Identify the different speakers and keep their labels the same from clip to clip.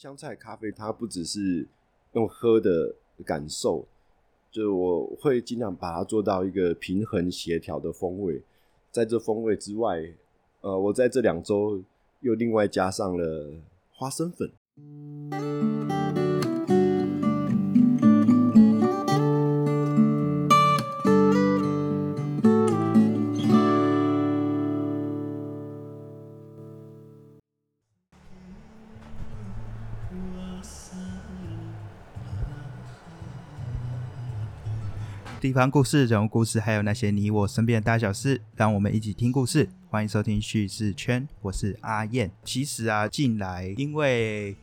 Speaker 1: 香菜咖啡它不只是用喝的感受，就是我会尽量把它做到一个平衡协调的风味。在这风味之外，呃，我在这两周又另外加上了花生粉。
Speaker 2: 地方故事、人物故事，还有那些你我身边的大小事，让我们一起听故事。欢迎收听叙事圈，我是阿燕。其实啊，进来因为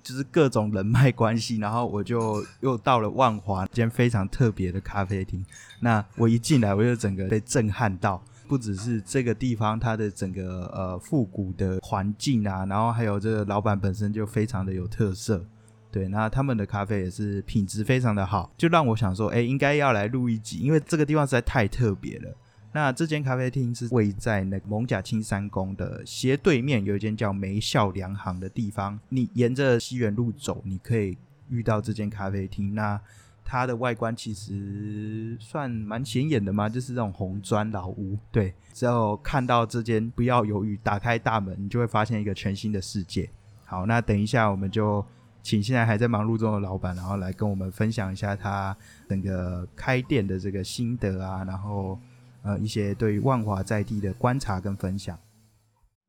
Speaker 2: 就是各种人脉关系，然后我就又到了万华这间非常特别的咖啡厅。那我一进来，我就整个被震撼到，不只是这个地方它的整个呃复古的环境啊，然后还有这个老板本身就非常的有特色。对，那他们的咖啡也是品质非常的好，就让我想说，哎，应该要来录一集，因为这个地方实在太特别了。那这间咖啡厅是位在那个蒙甲青山宫的斜对面，有一间叫梅孝良行的地方。你沿着西园路走，你可以遇到这间咖啡厅。那它的外观其实算蛮显眼的嘛，就是这种红砖老屋。对，只要看到这间，不要犹豫，打开大门，你就会发现一个全新的世界。好，那等一下我们就。请现在还在忙碌中的老板，然后来跟我们分享一下他整个开店的这个心得啊，然后呃一些对于万华在地的观察跟分享。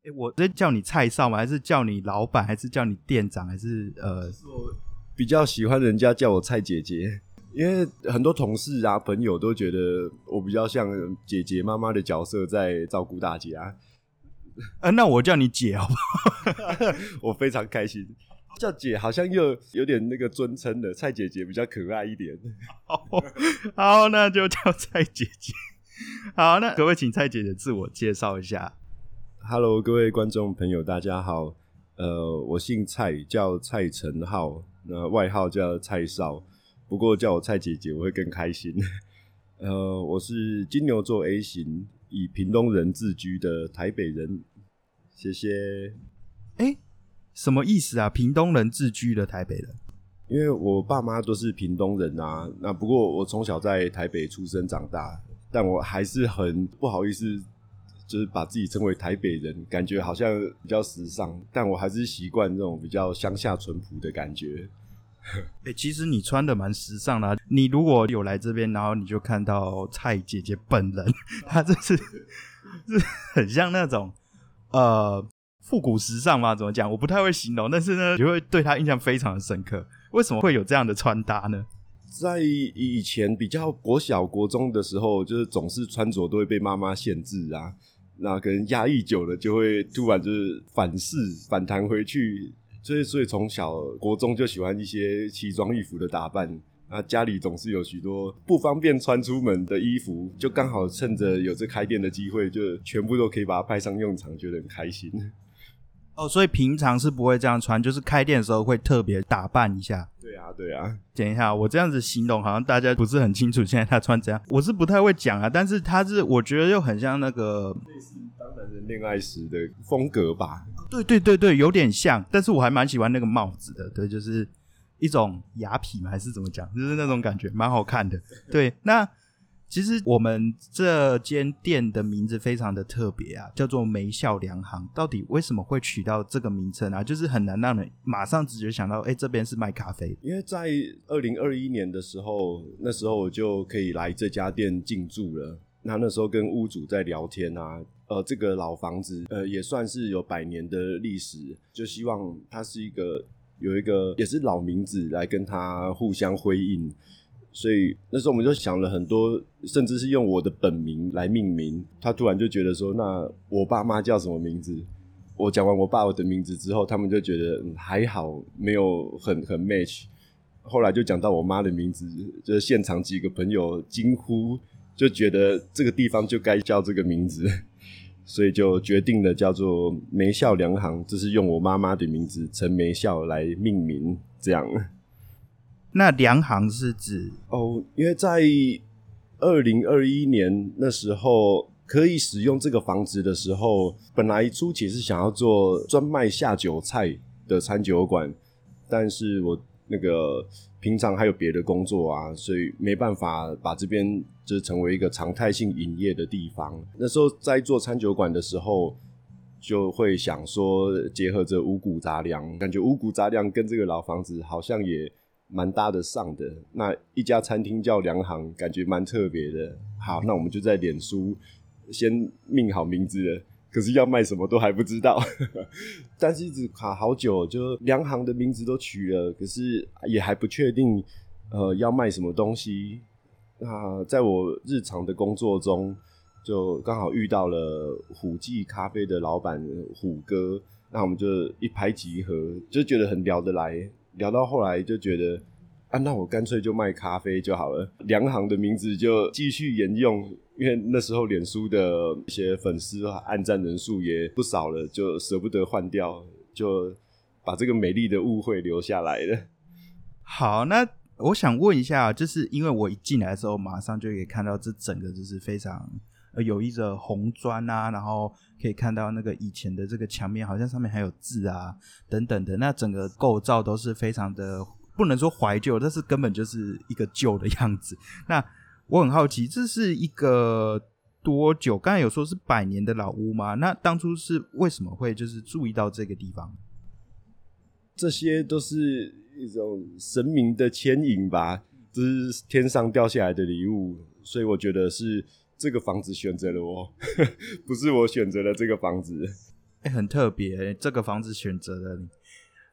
Speaker 2: 哎，我这叫你蔡少吗？还是叫你老板？还是叫你店长？还是呃？
Speaker 1: 我比较喜欢人家叫我蔡姐姐，因为很多同事啊朋友都觉得我比较像姐姐妈妈的角色在照顾大家。
Speaker 2: 啊，那我叫你姐好不好？
Speaker 1: 我非常开心。叫姐好像又有点那个尊称的，蔡姐姐比较可爱一点。
Speaker 2: 好，那就叫蔡姐姐。好，那各位请蔡姐姐自我介绍一下。
Speaker 1: Hello，各位观众朋友，大家好。呃，我姓蔡，叫蔡成浩，那外号叫蔡少。不过叫我蔡姐姐，我会更开心。呃，我是金牛座 A 型，以屏东人自居的台北人。谢谢。
Speaker 2: 哎。什么意思啊？屏东人自居的台北人，
Speaker 1: 因为我爸妈都是屏东人啊。那不过我从小在台北出生长大，但我还是很不好意思，就是把自己称为台北人，感觉好像比较时尚。但我还是习惯这种比较乡下淳朴的感觉。
Speaker 2: 哎，其实你穿的蛮时尚的。你如果有来这边，然后你就看到蔡姐姐本人，她这是 是很像那种呃。复古时尚吗？怎么讲？我不太会形容，但是呢，就会对他印象非常的深刻。为什么会有这样的穿搭呢？
Speaker 1: 在以前比较国小国中的时候，就是总是穿着都会被妈妈限制啊，那可能压抑久了，就会突然就是反噬反弹回去。所以，所以从小国中就喜欢一些奇装异服的打扮。那，家里总是有许多不方便穿出门的衣服，就刚好趁着有这开店的机会，就全部都可以把它派上用场，觉得很开心。
Speaker 2: 哦，所以平常是不会这样穿，就是开店的时候会特别打扮一下。
Speaker 1: 对啊，对啊。
Speaker 2: 等一下，我这样子形容好像大家不是很清楚，现在他穿怎样？我是不太会讲啊，但是他是我觉得又很像那个
Speaker 1: 类似当男人恋爱时的风格吧。
Speaker 2: 对对对对，有点像，但是我还蛮喜欢那个帽子的，对，就是一种雅痞嘛，还是怎么讲，就是那种感觉，蛮好看的。对，那。其实我们这间店的名字非常的特别啊，叫做梅孝良行。到底为什么会取到这个名称啊？就是很难让人马上直觉想到，哎，这边是卖咖啡。
Speaker 1: 因为在二零二一年的时候，那时候我就可以来这家店进驻了。那那时候跟屋主在聊天啊，呃，这个老房子呃也算是有百年的历史，就希望它是一个有一个也是老名字来跟它互相辉映。所以那时候我们就想了很多，甚至是用我的本名来命名。他突然就觉得说：“那我爸妈叫什么名字？”我讲完我爸我的名字之后，他们就觉得还好，没有很很 match。后来就讲到我妈的名字，就是现场几个朋友惊呼，就觉得这个地方就该叫这个名字，所以就决定了叫做梅孝良行，这是用我妈妈的名字陈梅孝来命名，这样。
Speaker 2: 那梁行是指
Speaker 1: 哦，因为在二零二一年那时候可以使用这个房子的时候，本来初期是想要做专卖下酒菜的餐酒馆，但是我那个平常还有别的工作啊，所以没办法把这边就成为一个常态性营业的地方。那时候在做餐酒馆的时候，就会想说结合着五谷杂粮，感觉五谷杂粮跟这个老房子好像也蛮搭得上的。那一家餐厅叫粮行，感觉蛮特别的。好，那我们就在脸书先命好名字了。可是要卖什么都还不知道，但是一直卡好久，就粮行的名字都取了，可是也还不确定，呃，要卖什么东西。那在我日常的工作中，就刚好遇到了虎记咖啡的老板虎哥，那我们就一拍即合，就觉得很聊得来，聊到后来就觉得。啊，那我干脆就卖咖啡就好了。良行的名字就继续沿用，因为那时候脸书的一些粉丝啊、按赞人数也不少了，就舍不得换掉，就把这个美丽的误会留下来了。
Speaker 2: 好，那我想问一下，就是因为我一进来的时候，马上就可以看到这整个就是非常有一个红砖啊，然后可以看到那个以前的这个墙面，好像上面还有字啊等等的，那整个构造都是非常的。不能说怀旧，但是根本就是一个旧的样子。那我很好奇，这是一个多久？刚才有说是百年的老屋吗？那当初是为什么会就是注意到这个地方？
Speaker 1: 这些都是一种神明的牵引吧，这是天上掉下来的礼物，所以我觉得是这个房子选择了我，不是我选择了这个房子。
Speaker 2: 很特别，这个房子选择了你。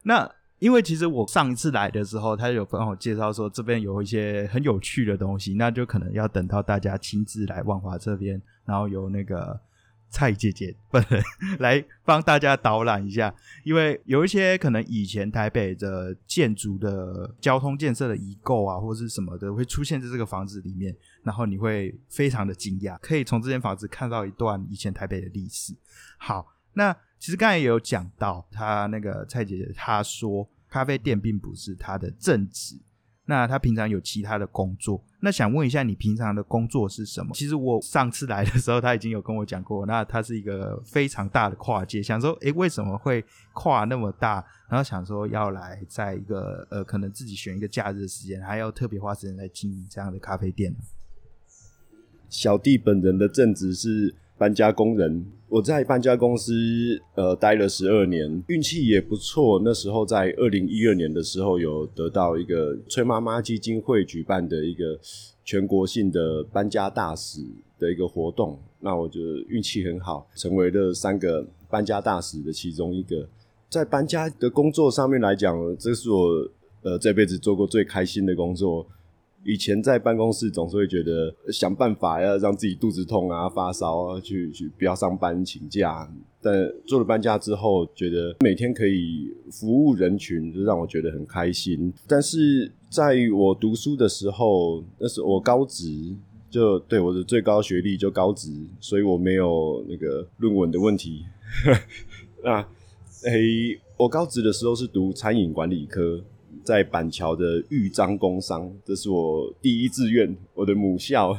Speaker 2: 那。因为其实我上一次来的时候，他有帮我介绍说这边有一些很有趣的东西，那就可能要等到大家亲自来万华这边，然后由那个蔡姐姐本人来帮大家导览一下。因为有一些可能以前台北的建筑的交通建设的遗构啊，或者是什么的，会出现在这个房子里面，然后你会非常的惊讶，可以从这间房子看到一段以前台北的历史。好，那。其实刚才也有讲到，他那个蔡姐姐她说，咖啡店并不是她的正职，那她平常有其他的工作。那想问一下，你平常的工作是什么？其实我上次来的时候，他已经有跟我讲过，那他是一个非常大的跨界，想说，诶，为什么会跨那么大？然后想说要来在一个呃，可能自己选一个假日的时间，还要特别花时间来经营这样的咖啡店。
Speaker 1: 小弟本人的正职是。搬家工人，我在搬家公司呃待了十二年，运气也不错。那时候在二零一二年的时候，有得到一个崔妈妈基金会举办的一个全国性的搬家大使的一个活动，那我就运气很好，成为了三个搬家大使的其中一个。在搬家的工作上面来讲，这是我呃这辈子做过最开心的工作。以前在办公室总是会觉得想办法要让自己肚子痛啊、发烧啊，去去不要上班请假。但做了搬家之后，觉得每天可以服务人群，就让我觉得很开心。但是在我读书的时候，那是我高职，就对我的最高学历就高职，所以我没有那个论文的问题。那诶，我高职的时候是读餐饮管理科。在板桥的豫章工商，这是我第一志愿，我的母校。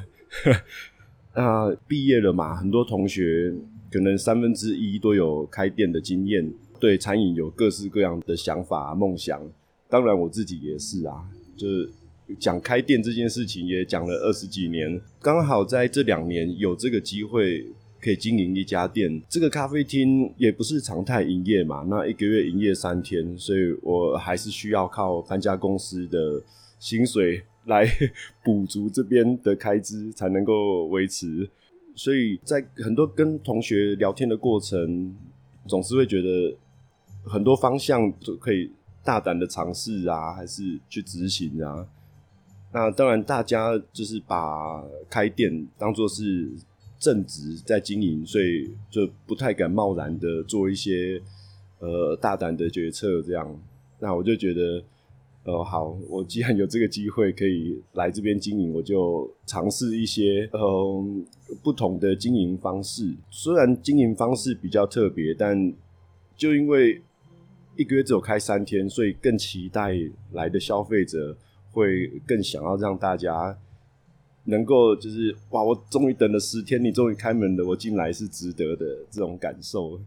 Speaker 1: 那毕业了嘛，很多同学可能三分之一都有开店的经验，对餐饮有各式各样的想法、梦想。当然我自己也是啊，就是讲开店这件事情也讲了二十几年，刚好在这两年有这个机会。可以经营一家店，这个咖啡厅也不是常态营业嘛，那一个月营业三天，所以我还是需要靠搬家公司的薪水来 补足这边的开支，才能够维持。所以在很多跟同学聊天的过程，总是会觉得很多方向都可以大胆的尝试啊，还是去执行啊。那当然，大家就是把开店当做是。正直在经营，所以就不太敢贸然的做一些呃大胆的决策。这样，那我就觉得，呃，好，我既然有这个机会可以来这边经营，我就尝试一些呃不同的经营方式。虽然经营方式比较特别，但就因为一个月只有开三天，所以更期待来的消费者会更想要让大家。能够就是哇，我终于等了十天，你终于开门了，我进来是值得的这种感受。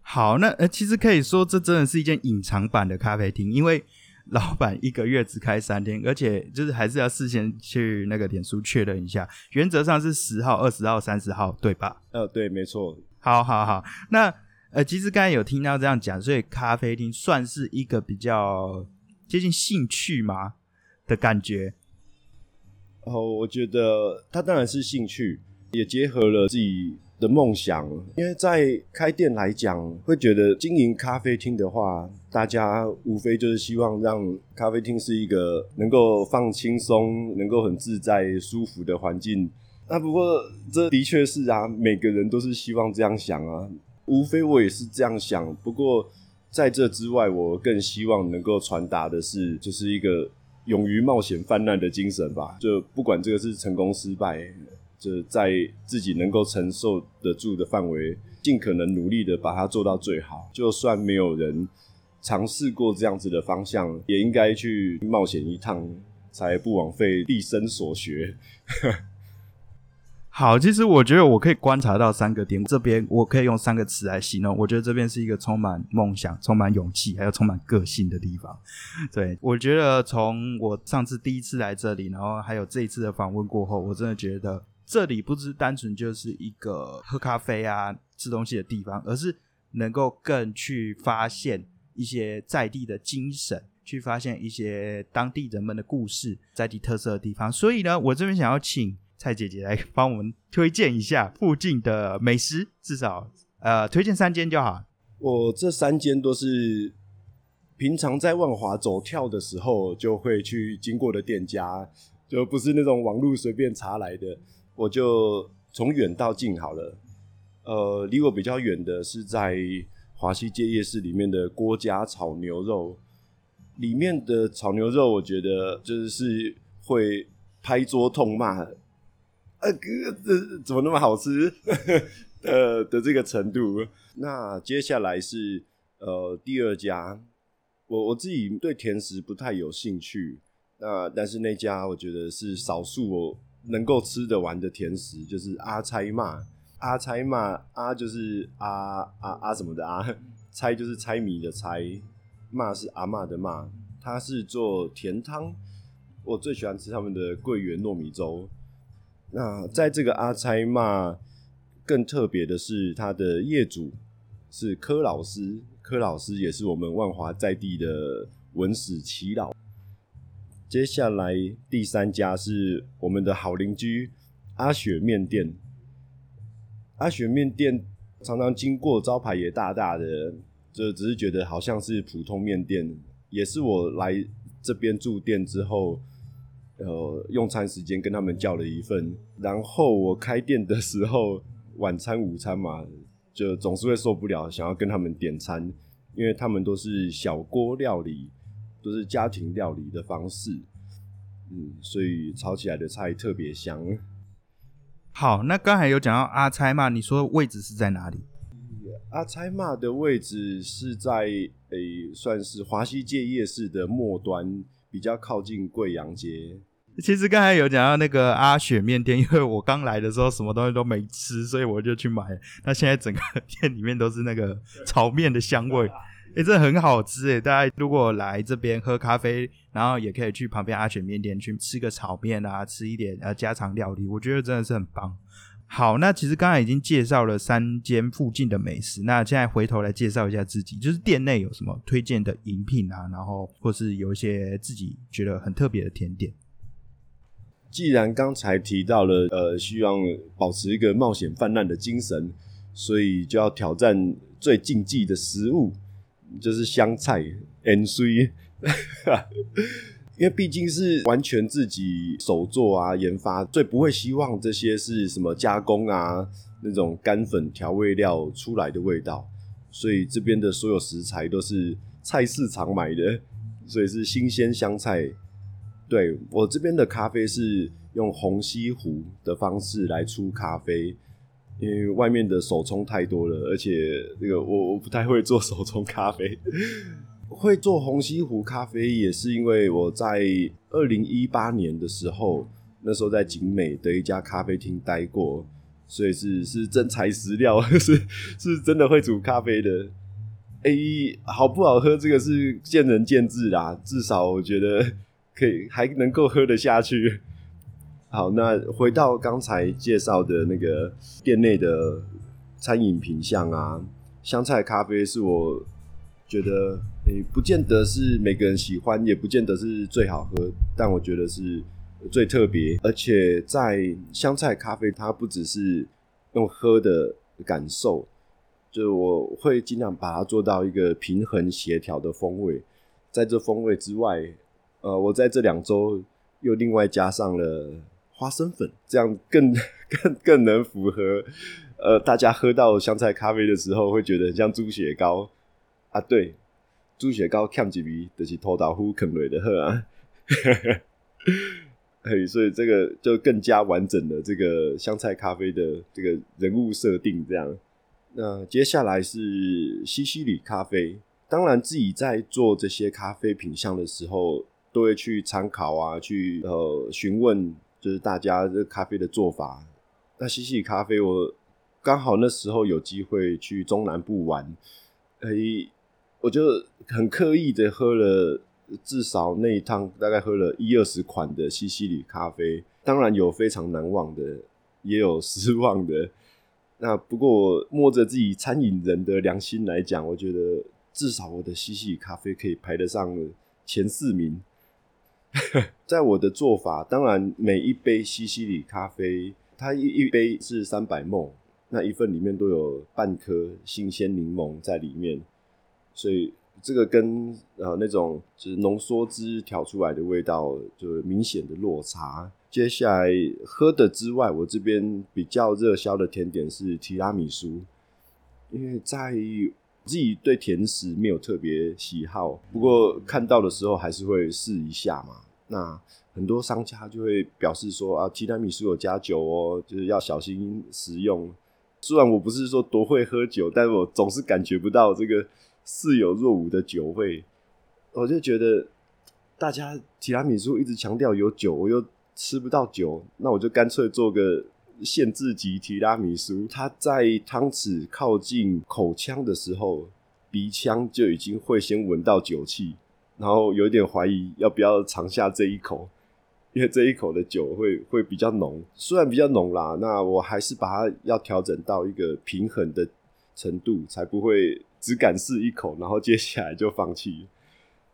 Speaker 2: 好，那呃，其实可以说这真的是一间隐藏版的咖啡厅，因为老板一个月只开三天，而且就是还是要事先去那个脸书确认一下，原则上是十号、二十号、三十号，对吧？
Speaker 1: 呃，对，没错。
Speaker 2: 好好好，那呃，其实刚才有听到这样讲，所以咖啡厅算是一个比较接近兴趣吗的感觉？
Speaker 1: 哦，我觉得它当然是兴趣，也结合了自己的梦想。因为在开店来讲，会觉得经营咖啡厅的话，大家无非就是希望让咖啡厅是一个能够放轻松、能够很自在、舒服的环境。那不过这的确是啊，每个人都是希望这样想啊。无非我也是这样想。不过在这之外，我更希望能够传达的是，就是一个。勇于冒险犯难的精神吧，就不管这个是成功失败，就在自己能够承受得住的范围，尽可能努力的把它做到最好。就算没有人尝试过这样子的方向，也应该去冒险一趟，才不枉费毕生所学。
Speaker 2: 好，其实我觉得我可以观察到三个点，这边我可以用三个词来形容。我觉得这边是一个充满梦想、充满勇气，还有充满个性的地方。对我觉得，从我上次第一次来这里，然后还有这一次的访问过后，我真的觉得这里不是单纯就是一个喝咖啡啊、吃东西的地方，而是能够更去发现一些在地的精神，去发现一些当地人们的故事、在地特色的地方。所以呢，我这边想要请。蔡姐姐来帮我们推荐一下附近的美食，至少呃推荐三间就好。
Speaker 1: 我这三间都是平常在万华走跳的时候就会去经过的店家，就不是那种网络随便查来的。我就从远到近好了。呃，离我比较远的是在华西街夜市里面的郭家炒牛肉，里面的炒牛肉我觉得就是会拍桌痛骂。呃，哥，这怎么那么好吃？呃的这个程度。那接下来是呃第二家，我我自己对甜食不太有兴趣。那但是那家我觉得是少数我能够吃得完的甜食，就是阿猜骂。阿猜骂，阿就是阿阿阿什么的阿，猜就是猜谜的猜，骂是阿骂的骂。他是做甜汤，我最喜欢吃他们的桂圆糯米粥。那在这个阿猜骂更特别的是，他的业主是柯老师，柯老师也是我们万华在地的文史耆老。接下来第三家是我们的好邻居阿雪面店，阿雪面店常常经过，招牌也大大的，就只是觉得好像是普通面店，也是我来这边住店之后。呃，用餐时间跟他们叫了一份，然后我开店的时候，晚餐、午餐嘛，就总是会受不了，想要跟他们点餐，因为他们都是小锅料理，都是家庭料理的方式，嗯，所以炒起来的菜特别香。
Speaker 2: 好，那刚才有讲到阿猜嘛，你说位置是在哪里？
Speaker 1: 阿猜嘛的位置是在诶，算是华西街夜市的末端，比较靠近贵阳街。
Speaker 2: 其实刚才有讲到那个阿雪面店，因为我刚来的时候什么东西都没吃，所以我就去买。那现在整个店里面都是那个炒面的香味，哎，这很好吃哎！大家如果来这边喝咖啡，然后也可以去旁边阿雪面店去吃个炒面啊，吃一点呃家常料理，我觉得真的是很棒。好，那其实刚才已经介绍了三间附近的美食，那现在回头来介绍一下自己，就是店内有什么推荐的饮品啊，然后或是有一些自己觉得很特别的甜点。
Speaker 1: 既然刚才提到了，呃，希望保持一个冒险泛滥的精神，所以就要挑战最禁忌的食物，就是香菜 N C，因为毕竟是完全自己手做啊，研发，最不会希望这些是什么加工啊，那种干粉调味料出来的味道，所以这边的所有食材都是菜市场买的，所以是新鲜香菜。对我这边的咖啡是用虹吸壶的方式来出咖啡，因为外面的手冲太多了，而且这个我我不太会做手冲咖啡。会做虹吸壶咖啡也是因为我在二零一八年的时候，那时候在景美的一家咖啡厅待过，所以是是真材实料，是是真的会煮咖啡的。诶，好不好喝这个是见仁见智啦，至少我觉得可以还能够喝得下去。好，那回到刚才介绍的那个店内的餐饮品相啊，香菜咖啡是我觉得诶，不见得是每个人喜欢，也不见得是最好喝，但我觉得是最特别。而且在香菜咖啡，它不只是用喝的感受，就我会尽量把它做到一个平衡协调的风味。在这风味之外，呃，我在这两周又另外加上了。花生粉，这样更更更能符合，呃，大家喝到香菜咖啡的时候会觉得很像猪血糕啊。对，猪血糕看几鼻就是拖岛呼啃瑞的喝啊。嘿，所以这个就更加完整的这个香菜咖啡的这个人物设定。这样，那接下来是西西里咖啡。当然，自己在做这些咖啡品相的时候，都会去参考啊，去呃询问。就是大家这咖啡的做法，那西西里咖啡，我刚好那时候有机会去中南部玩，哎，我就很刻意的喝了至少那一趟，大概喝了一二十款的西西里咖啡，当然有非常难忘的，也有失望的。那不过摸着自己餐饮人的良心来讲，我觉得至少我的西西里咖啡可以排得上前四名。在我的做法，当然每一杯西西里咖啡，它一一杯是三百梦，那一份里面都有半颗新鲜柠檬在里面，所以这个跟呃那种就是浓缩汁调出来的味道就明显的落差。接下来喝的之外，我这边比较热销的甜点是提拉米苏，因为在自己对甜食没有特别喜好，不过看到的时候还是会试一下嘛。那很多商家就会表示说啊，提拉米苏有加酒哦，就是要小心食用。虽然我不是说多会喝酒，但我总是感觉不到这个似有若无的酒味。我就觉得大家提拉米苏一直强调有酒，我又吃不到酒，那我就干脆做个。限制级提拉米苏，它在汤匙靠近口腔的时候，鼻腔就已经会先闻到酒气，然后有点怀疑要不要尝下这一口，因为这一口的酒会 会比较浓，虽然比较浓啦，那我还是把它要调整到一个平衡的程度，才不会只敢试一口，然后接下来就放弃。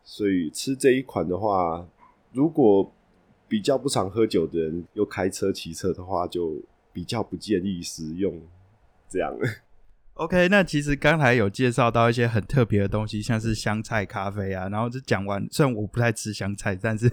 Speaker 1: 所以吃这一款的话，如果比较不常喝酒的人又开车骑车的话，就比较不建议食用。这样
Speaker 2: ，OK。那其实刚才有介绍到一些很特别的东西，像是香菜咖啡啊。然后就讲完，虽然我不太吃香菜，但是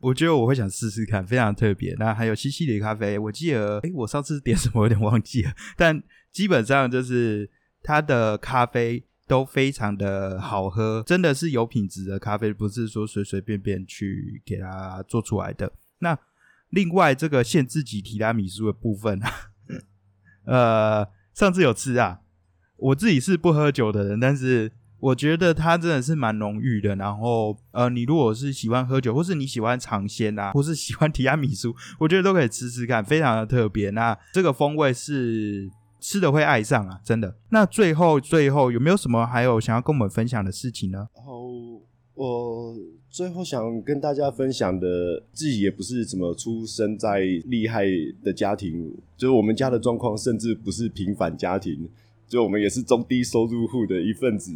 Speaker 2: 我觉得我会想试试看，非常特别。那还有西西里咖啡，我记得，哎，我上次点什么有点忘记了，但基本上就是它的咖啡。都非常的好喝，真的是有品质的咖啡，不是说随随便便去给它做出来的。那另外这个限制级提拉米苏的部分啊，呃，上次有吃啊，我自己是不喝酒的人，但是我觉得它真的是蛮浓郁的。然后呃，你如果是喜欢喝酒，或是你喜欢尝鲜啊，或是喜欢提拉米苏，我觉得都可以吃吃看，非常的特别。那这个风味是。吃的会爱上啊，真的。那最后最后有没有什么还有想要跟我们分享的事情呢？
Speaker 1: 然后我最后想跟大家分享的，自己也不是怎么出生在厉害的家庭，就是我们家的状况甚至不是平凡家庭，就我们也是中低收入户的一份子，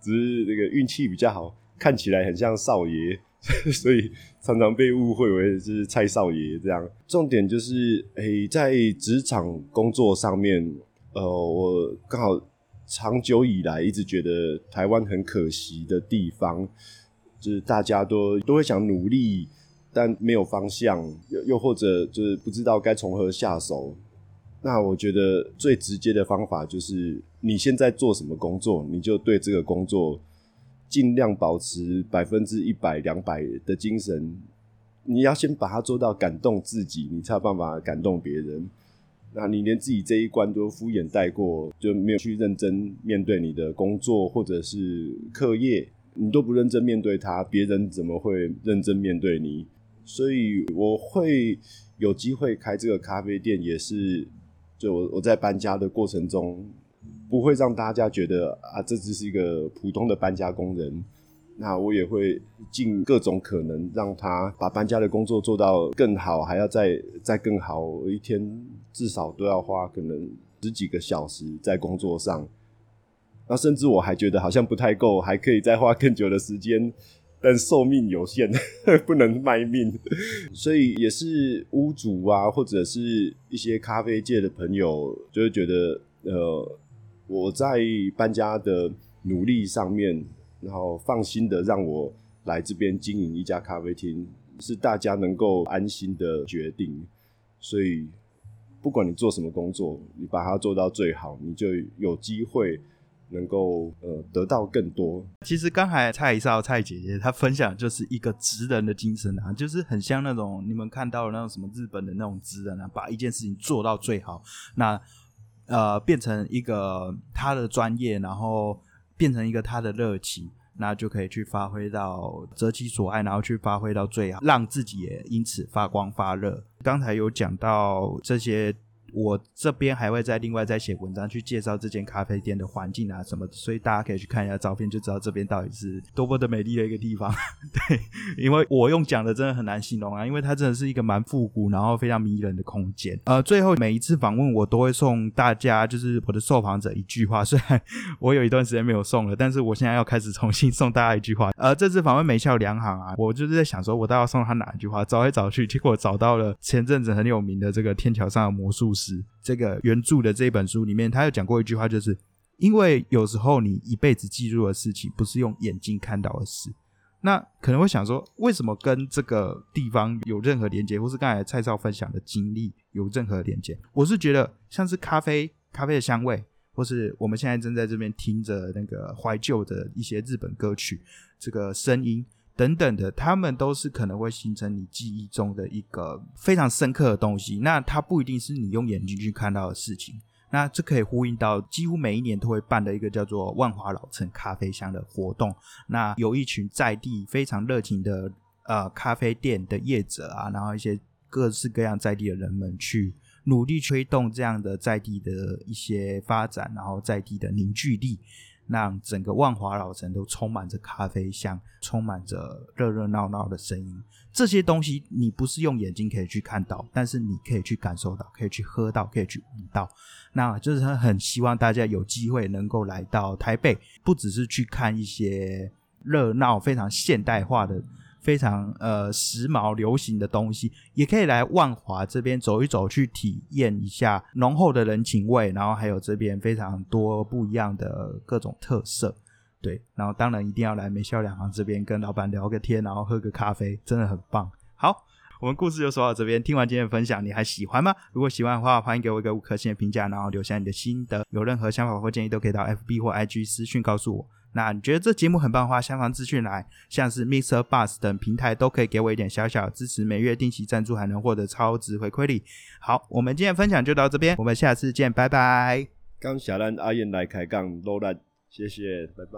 Speaker 1: 只是那个运气比较好，看起来很像少爷。所以常常被误会为是蔡少爷这样。重点就是，诶，在职场工作上面，呃，我刚好长久以来一直觉得台湾很可惜的地方，就是大家都都会想努力，但没有方向，又又或者就是不知道该从何下手。那我觉得最直接的方法就是，你现在做什么工作，你就对这个工作。尽量保持百分之一百、两百的精神。你要先把它做到感动自己，你才有办法感动别人。那你连自己这一关都敷衍带过，就没有去认真面对你的工作或者是课业，你都不认真面对它，别人怎么会认真面对你？所以我会有机会开这个咖啡店，也是就我我在搬家的过程中。不会让大家觉得啊，这只是一个普通的搬家工人。那我也会尽各种可能让他把搬家的工作做到更好，还要再再更好。一天至少都要花可能十几个小时在工作上。那甚至我还觉得好像不太够，还可以再花更久的时间，但寿命有限，不能卖命。所以也是屋主啊，或者是一些咖啡界的朋友，就会觉得呃，我在搬家的努力上面。然后放心的让我来这边经营一家咖啡厅，是大家能够安心的决定。所以，不管你做什么工作，你把它做到最好，你就有机会能够呃得到更多。
Speaker 2: 其实刚才蔡少蔡姐姐她分享就是一个职人的精神啊，就是很像那种你们看到的那种什么日本的那种职人啊，把一件事情做到最好，那呃变成一个他的专业，然后。变成一个他的热情，那就可以去发挥到择其所爱，然后去发挥到最好，让自己也因此发光发热。刚才有讲到这些。我这边还会再另外再写文章去介绍这间咖啡店的环境啊什么的，所以大家可以去看一下照片，就知道这边到底是多么的美丽的一个地方。对，因为我用讲的真的很难形容啊，因为它真的是一个蛮复古，然后非常迷人的空间。呃，最后每一次访问我都会送大家，就是我的受访者一句话。虽然我有一段时间没有送了，但是我现在要开始重新送大家一句话。呃，这次访问美笑两行啊，我就是在想说，我到底要送他哪一句话？找来找去，结果找到了前阵子很有名的这个天桥上的魔术师。这个原著的这本书里面，他有讲过一句话，就是因为有时候你一辈子记住的事情，不是用眼睛看到的事。那可能会想说，为什么跟这个地方有任何连接，或是刚才蔡少分享的经历有任何连接？我是觉得，像是咖啡、咖啡的香味，或是我们现在正在这边听着那个怀旧的一些日本歌曲，这个声音。等等的，他们都是可能会形成你记忆中的一个非常深刻的东西。那它不一定是你用眼睛去看到的事情。那这可以呼应到几乎每一年都会办的一个叫做万华老城咖啡香的活动。那有一群在地非常热情的呃咖啡店的业者啊，然后一些各式各样在地的人们去努力推动这样的在地的一些发展，然后在地的凝聚力。让整个万华老城都充满着咖啡香，充满着热热闹闹的声音。这些东西你不是用眼睛可以去看到，但是你可以去感受到，可以去喝到，可以去闻到。那就是很希望大家有机会能够来到台北，不只是去看一些热闹、非常现代化的。非常呃时髦流行的东西，也可以来万华这边走一走，去体验一下浓厚的人情味，然后还有这边非常多不一样的各种特色。对，然后当然一定要来美笑两行这边跟老板聊个天，然后喝个咖啡，真的很棒。好，我们故事就说到这边，听完今天的分享，你还喜欢吗？如果喜欢的话，欢迎给我一个五颗星的评价，然后留下你的心得。有任何想法或建议，都可以到 FB 或 IG 私讯告诉我。那你觉得这节目很棒的话，下方资讯来，像是 Mr. Bus 等平台都可以给我一点小小支持，每月定期赞助还能获得超值回馈礼。好，我们今天分享就到这边，我们下次见，拜拜。
Speaker 1: 刚下单阿燕来开杠，罗兰，谢谢，拜拜。